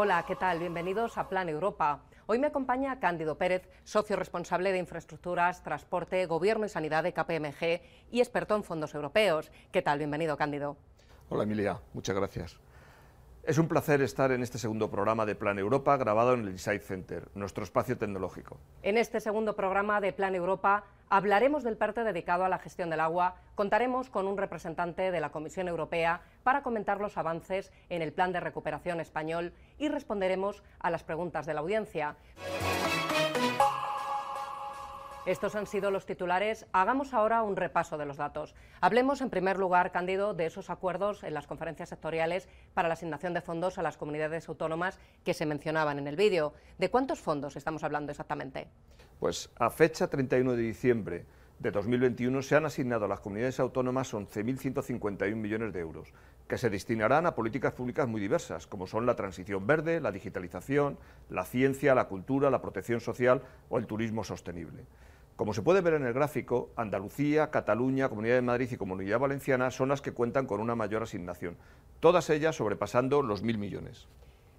Hola, ¿qué tal? Bienvenidos a Plan Europa. Hoy me acompaña Cándido Pérez, socio responsable de infraestructuras, transporte, gobierno y sanidad de KPMG y experto en fondos europeos. ¿Qué tal? Bienvenido, Cándido. Hola, Emilia. Muchas gracias. Es un placer estar en este segundo programa de Plan Europa grabado en el Insight Center, nuestro espacio tecnológico. En este segundo programa de Plan Europa hablaremos del PERTE dedicado a la gestión del agua, contaremos con un representante de la Comisión Europea para comentar los avances en el Plan de Recuperación español y responderemos a las preguntas de la audiencia. Estos han sido los titulares. Hagamos ahora un repaso de los datos. Hablemos, en primer lugar, Cándido, de esos acuerdos en las conferencias sectoriales para la asignación de fondos a las comunidades autónomas que se mencionaban en el vídeo. ¿De cuántos fondos estamos hablando exactamente? Pues a fecha 31 de diciembre de 2021 se han asignado a las comunidades autónomas 11.151 millones de euros, que se destinarán a políticas públicas muy diversas, como son la transición verde, la digitalización, la ciencia, la cultura, la protección social o el turismo sostenible. Como se puede ver en el gráfico, Andalucía, Cataluña, Comunidad de Madrid y Comunidad Valenciana son las que cuentan con una mayor asignación, todas ellas sobrepasando los mil millones.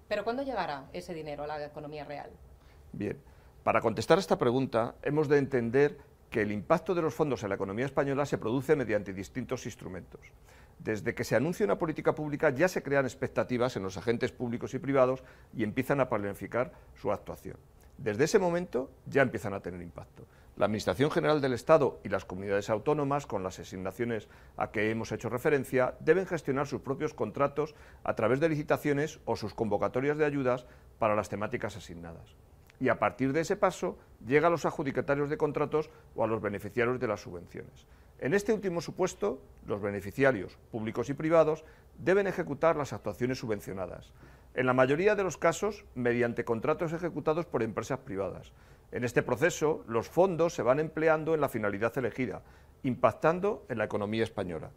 ¿Pero cuándo llegará ese dinero a la economía real? Bien, para contestar esta pregunta hemos de entender que el impacto de los fondos en la economía española se produce mediante distintos instrumentos. Desde que se anuncia una política pública ya se crean expectativas en los agentes públicos y privados y empiezan a planificar su actuación. Desde ese momento ya empiezan a tener impacto. La Administración General del Estado y las comunidades autónomas, con las asignaciones a que hemos hecho referencia, deben gestionar sus propios contratos a través de licitaciones o sus convocatorias de ayudas para las temáticas asignadas. Y a partir de ese paso llega a los adjudicatarios de contratos o a los beneficiarios de las subvenciones. En este último supuesto, los beneficiarios, públicos y privados, deben ejecutar las actuaciones subvencionadas, en la mayoría de los casos mediante contratos ejecutados por empresas privadas, en este proceso, los fondos se van empleando en la finalidad elegida, impactando en la economía española.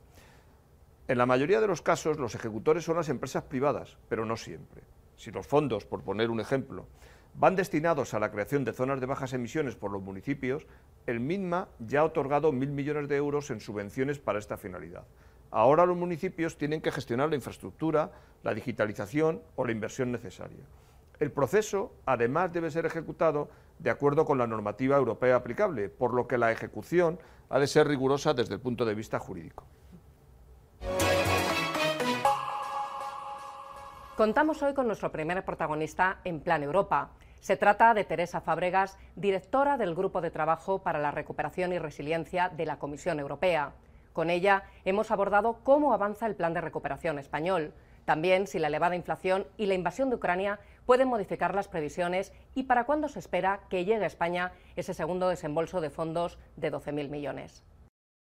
En la mayoría de los casos, los ejecutores son las empresas privadas, pero no siempre. Si los fondos, por poner un ejemplo, van destinados a la creación de zonas de bajas emisiones por los municipios, el MINMA ya ha otorgado mil millones de euros en subvenciones para esta finalidad. Ahora los municipios tienen que gestionar la infraestructura, la digitalización o la inversión necesaria. El proceso, además, debe ser ejecutado de acuerdo con la normativa europea aplicable, por lo que la ejecución ha de ser rigurosa desde el punto de vista jurídico. Contamos hoy con nuestro primer protagonista en Plan Europa. Se trata de Teresa Fábregas, directora del Grupo de Trabajo para la Recuperación y Resiliencia de la Comisión Europea. Con ella hemos abordado cómo avanza el plan de recuperación español, también si la elevada inflación y la invasión de Ucrania pueden modificar las previsiones y para cuándo se espera que llegue a España ese segundo desembolso de fondos de 12.000 millones.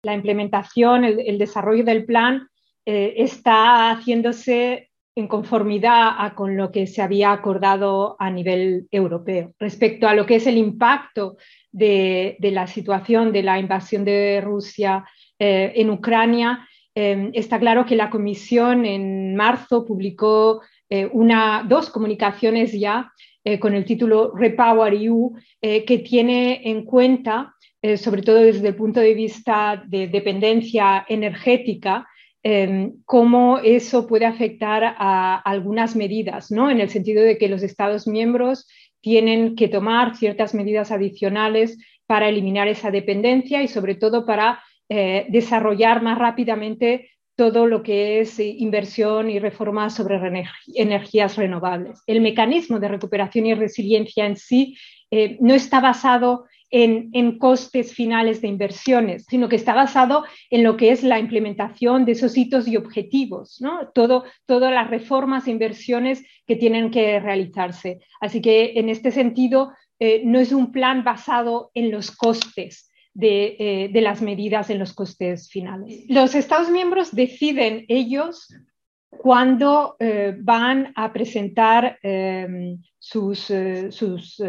La implementación, el, desarrollo del plan eh, está haciéndose en conformidad con lo que se había acordado a nivel europeo. Respecto a lo que es el impacto de, la situación de la invasión de Rusia eh, en Ucrania, eh, está claro que la Comisión en marzo publicó eh, una, dos comunicaciones ya eh, con el título Repower EU, eh, que tiene en cuenta, sobre todo desde el punto de vista de dependencia energética, cómo eso puede afectar a algunas medidas, ¿no? en el sentido de que los Estados miembros tienen que tomar ciertas medidas adicionales para eliminar esa dependencia y sobre todo para desarrollar más rápidamente todo lo que es eh, inversión y reforma sobre energías renovables. El mecanismo de recuperación y resiliencia en sí eh, no está basado en, costes finales de inversiones, sino que está basado en lo que es la implementación de esos hitos y objetivos, ¿no? Todo, todas las reformas e inversiones que tienen que realizarse. Así que en este sentido, eh, no es un plan basado en los costes, eh, de, las medidas en los costes finales. Los Estados miembros deciden ellos cuándo eh, van a presentar em, sus, eh, sus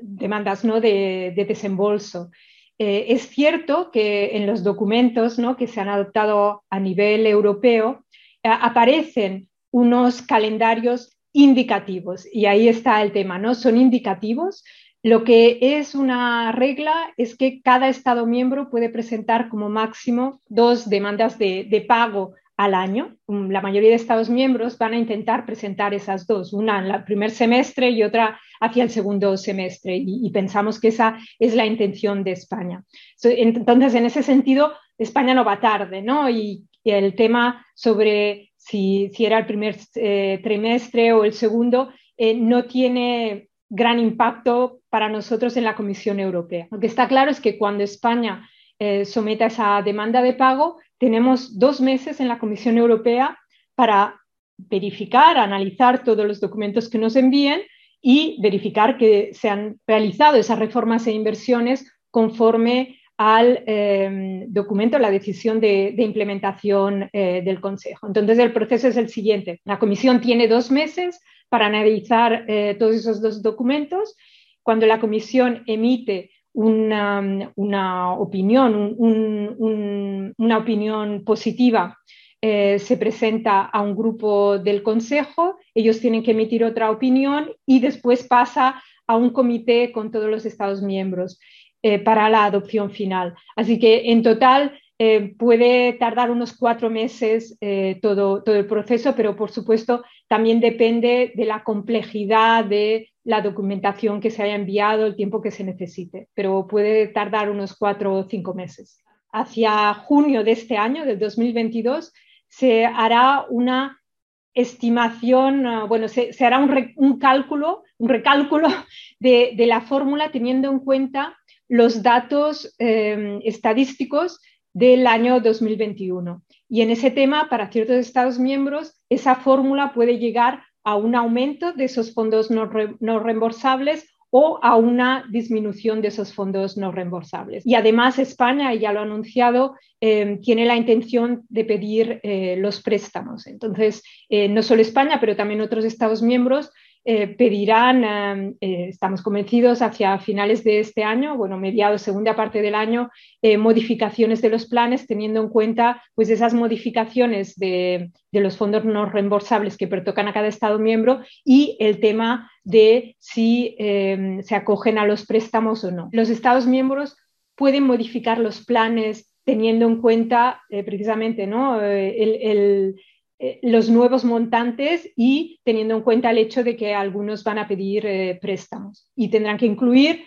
demandas ¿no? de, desembolso. es cierto que en los documentos ¿no? que se han adoptado a nivel europeo aparecen unos calendarios indicativos y ahí está el tema, ¿no? Son indicativos, lo que es una regla es que cada Estado miembro puede presentar como máximo dos demandas de, pago al año. Mm, la mayoría de Estados miembros van a intentar presentar esas dos, una en el primer semestre y otra hacia el segundo semestre. Y, pensamos que esa es la intención de España. Entonces, en ese sentido, España no va tarde, ¿no? Y, el tema sobre si, si era el primer eh, trimestre o el segundo eh, no tiene gran impacto para nosotros en la Comisión Europea. Lo que está claro es que cuando España eh, someta esa demanda de pago, tenemos dos meses en la Comisión Europea para verificar, analizar todos los documentos que nos envíen y verificar que se han realizado esas reformas e inversiones conforme al em, documento, la decisión de, implementación eh, del Consejo. Entonces, el proceso es el siguiente. La Comisión tiene dos meses para analizar eh, todos esos dos documentos. Cuando la Comisión emite una, opinión, una opinión positiva, eh, se presenta a un grupo del Consejo, ellos tienen que emitir otra opinión y después pasa a un comité con todos los Estados miembros eh, para la adopción final. Así que en total eh, puede tardar unos cuatro meses todo, todo el proceso, pero por supuesto también depende de la complejidad de la documentación que se haya enviado, el tiempo que se necesite, pero puede tardar unos cuatro o cinco meses. Hacia junio de este año, del 2022, se hará una estimación, ah, bueno, se, hará un, cálculo, un recálculo de, la fórmula teniendo en cuenta los datos em, estadísticos del año 2021. Y en ese tema, para ciertos Estados miembros, esa fórmula puede llegar a un aumento de esos fondos no, reembolsables o a una disminución de esos fondos no reembolsables. Y además España, ya lo ha anunciado, eh, tiene la intención de pedir eh, los préstamos. Entonces, eh, no solo España, pero también otros Estados miembros eh, pedirán, eh, eh, estamos convencidos, hacia finales de este año, bueno, mediados, segunda parte del año, modificaciones de los planes, teniendo en cuenta pues, esas modificaciones de, los fondos no reembolsables que pertocan a cada Estado miembro y el tema de si se acogen a los préstamos o no. Los Estados miembros pueden modificar los planes teniendo en cuenta precisamente ¿no? el eh, los nuevos montantes y teniendo en cuenta el hecho de que algunos van a pedir eh, préstamos y tendrán que incluir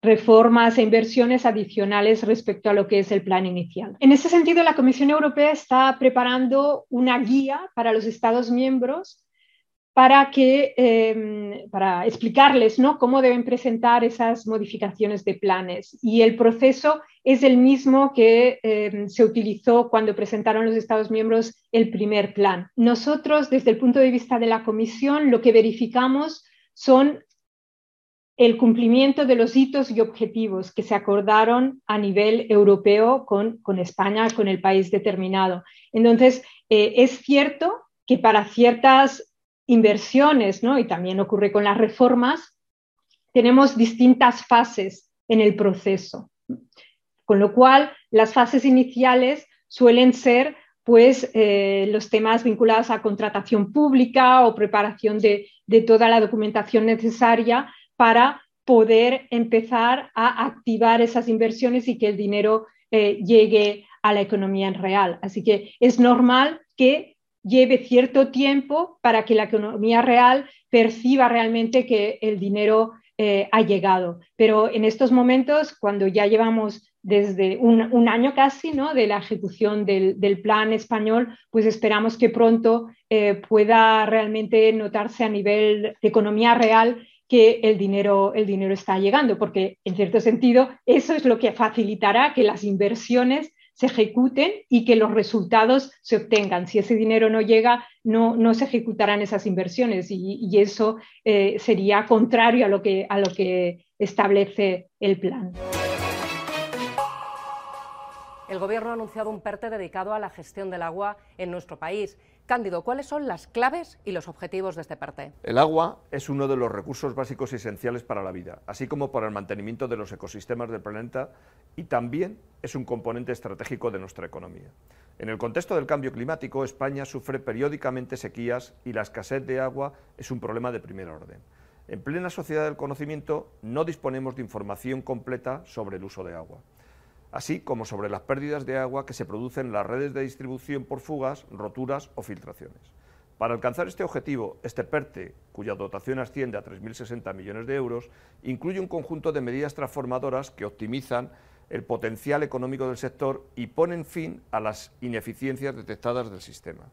reformas e inversiones adicionales respecto a lo que es el plan inicial. En ese sentido, la Comisión Europea está preparando una guía para los Estados miembros para, que, em, para explicarles ¿no? cómo deben presentar esas modificaciones de planes. Y el proceso es el mismo que em, se utilizó cuando presentaron los Estados miembros el primer plan. Nosotros, desde el punto de vista de la Comisión, lo que verificamos son el cumplimiento de los hitos y objetivos que se acordaron a nivel europeo con, con España, con el país determinado. Entonces, eh, es cierto que para ciertas inversiones, ¿no? y también ocurre con las reformas, tenemos distintas fases en el proceso. Con lo cual, las fases iniciales suelen ser pues, eh, los temas vinculados a contratación pública o preparación de, toda la documentación necesaria para poder empezar a activar esas inversiones y que el dinero eh, llegue a la economía en real. Así que es normal que lleve cierto tiempo para que la economía real perciba realmente que el dinero eh, ha llegado. Pero en estos momentos, cuando ya llevamos desde un, año casi ¿no? de la ejecución del, plan español, pues esperamos que pronto eh, pueda realmente notarse a nivel de economía real que el dinero, el dinero está llegando, porque en cierto sentido eso es lo que facilitará que las inversiones se ejecuten y que los resultados se obtengan. Si ese dinero no llega, no, no se ejecutarán esas inversiones y, eso eh, sería contrario a lo, que, a lo que establece el plan. El Gobierno ha anunciado un PERTE dedicado a la gestión del agua en nuestro país. Cándido, ¿cuáles son las claves y los objetivos de este PERTE? El agua es uno de los recursos básicos y esenciales para la vida, así como para el mantenimiento de los ecosistemas del planeta y también es un componente estratégico de nuestra economía. En el contexto del cambio climático, España sufre periódicamente sequías y la escasez de agua es un problema de primer orden. En plena sociedad del conocimiento no disponemos de información completa sobre el uso de agua. Así como sobre las pérdidas de agua que se producen en las redes de distribución por fugas, roturas o filtraciones. Para alcanzar este objetivo, este PERTE, cuya dotación asciende a 3.060 millones de euros, incluye un conjunto de medidas transformadoras que optimizan el potencial económico del sector y ponen fin a las ineficiencias detectadas del sistema,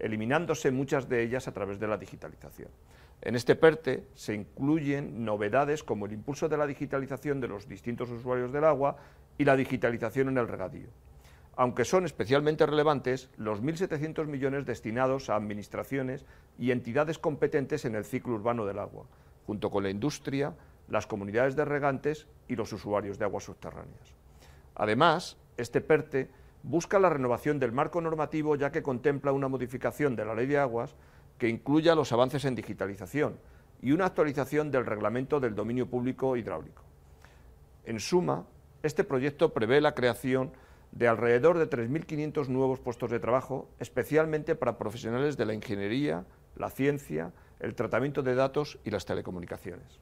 eliminándose muchas de ellas a través de la digitalización. En este PERTE se incluyen novedades como el impulso de la digitalización de los distintos usuarios del agua y la digitalización en el regadío aunque son especialmente relevantes los 1.700 millones destinados a administraciones y entidades competentes en el ciclo urbano del agua, junto con la industria, las comunidades de regantes y los usuarios de aguas subterráneas. Además, este PERTE busca la renovación del marco normativo ya que contempla una modificación de la ley de aguas que incluya los avances en digitalización y una actualización del reglamento del dominio público hidráulico. En suma, este proyecto prevé la creación de alrededor de 3.500 nuevos puestos de trabajo, especialmente para profesionales de la ingeniería, la ciencia, el tratamiento de datos y las telecomunicaciones.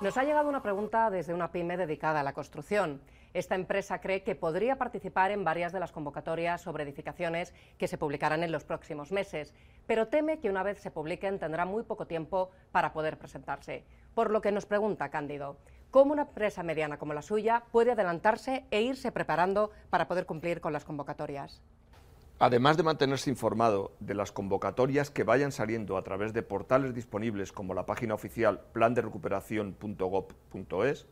Nos ha llegado una pregunta desde una pyme dedicada a la construcción. Esta empresa cree que podría participar en varias de las convocatorias sobre edificaciones que se publicarán en los próximos meses, pero teme que una vez se publiquen tendrá muy poco tiempo para poder presentarse. Por lo que nos pregunta Cándido, cómo una empresa mediana como la suya puede adelantarse e irse preparando para poder cumplir con las convocatorias. Además de mantenerse informado de las convocatorias que vayan saliendo a través de portales disponibles como la página oficial planderecuperación.gov.es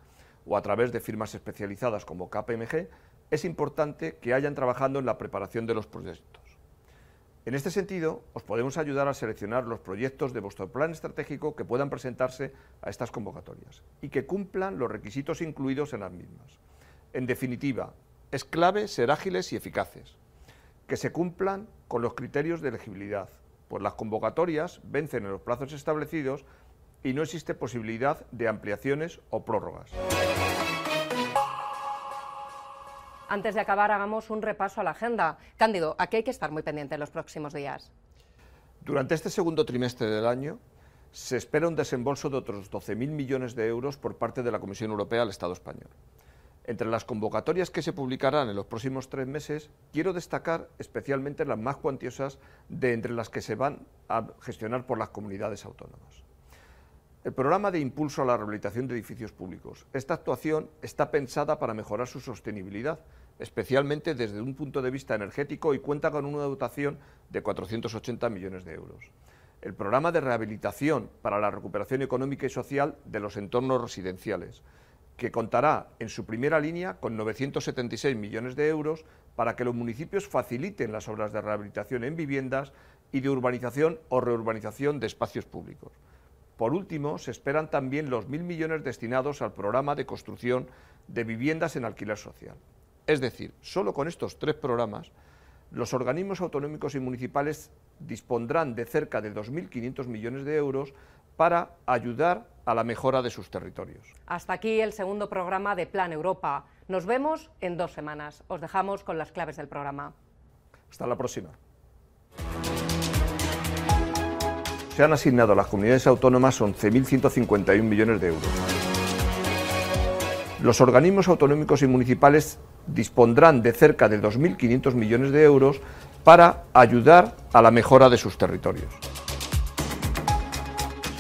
o a través de firmas especializadas como KPMG, es importante que hayan trabajando en la preparación de los proyectos. En este sentido, os podemos ayudar a seleccionar los proyectos de vuestro plan estratégico que puedan presentarse a estas convocatorias y que cumplan los requisitos incluidos en las mismas. En definitiva, es clave ser ágiles y eficaces, que se cumplan con los criterios de elegibilidad, pues las convocatorias vencen en los plazos establecidos y no existe posibilidad de ampliaciones o prórrogas. Antes de acabar, hagamos un repaso a la agenda. Cándido, ¿a qué hay que estar muy pendiente en los próximos días? Durante este segundo trimestre del año se espera un desembolso de otros 12.000 millones de euros por parte de la Comisión Europea al Estado español. Entre las convocatorias que se publicarán en los próximos tres meses, quiero destacar especialmente las más cuantiosas de entre las que se van a gestionar por las comunidades autónomas. El programa de impulso a la rehabilitación de edificios públicos. Esta actuación está pensada para mejorar su sostenibilidad, especialmente desde un punto de vista energético y cuenta con una dotación de 480 millones de euros. El programa de rehabilitación para la recuperación económica y social de los entornos residenciales, que contará en su primera línea con 976 millones de euros para que los municipios faciliten las obras de rehabilitación en viviendas y de urbanización o reurbanización de espacios públicos. Por último, se esperan también los mil millones destinados al programa de construcción de viviendas en alquiler social. Es decir, solo con estos tres programas, los organismos autonómicos y municipales dispondrán de cerca de 2.500 millones de euros para ayudar a la mejora de sus territorios. Hasta aquí el segundo programa de Plan Europa. Nos vemos en dos semanas. Os dejamos con las claves del programa. Hasta la próxima se han asignado a las comunidades autónomas 11.151 millones de euros. Los organismos autonómicos y municipales dispondrán de cerca de 2.500 millones de euros para ayudar a la mejora de sus territorios.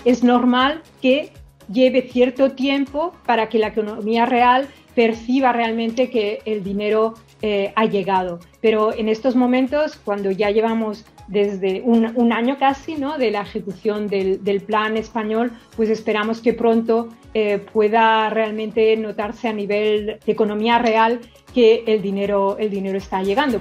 Es normal que lleve cierto tiempo para que la economía real perciba realmente que el dinero eh, ha llegado. Pero en estos momentos, cuando ya llevamos desde un, año casi ¿no? de la ejecución del, plan español, pues esperamos que pronto eh, pueda realmente notarse a nivel de economía real que el dinero, el dinero está llegando.